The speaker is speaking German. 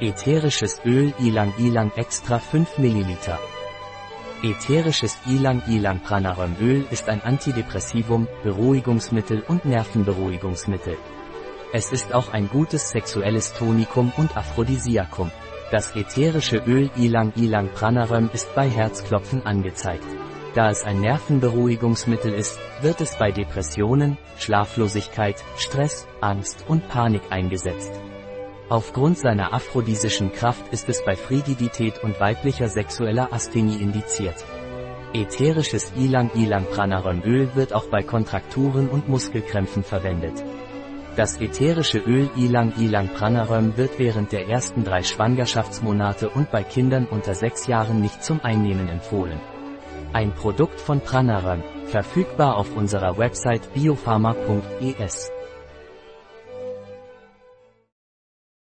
Ätherisches Öl Ilang Ilang Extra 5 ml. Ätherisches Ilang Ilang Pranarum Öl ist ein Antidepressivum, Beruhigungsmittel und Nervenberuhigungsmittel. Es ist auch ein gutes sexuelles Tonikum und Aphrodisiakum. Das ätherische Öl Ilang Ilang Pranarum ist bei Herzklopfen angezeigt. Da es ein Nervenberuhigungsmittel ist, wird es bei Depressionen, Schlaflosigkeit, Stress, Angst und Panik eingesetzt. Aufgrund seiner aphrodisischen Kraft ist es bei Frigidität und weiblicher sexueller Asthenie indiziert. Ätherisches Ilang Ilang Pranarum Öl wird auch bei Kontrakturen und Muskelkrämpfen verwendet. Das ätherische Öl Ilang Ilang Pranarum wird während der ersten drei Schwangerschaftsmonate und bei Kindern unter sechs Jahren nicht zum Einnehmen empfohlen. Ein Produkt von Pranarum, verfügbar auf unserer Website biopharma.es.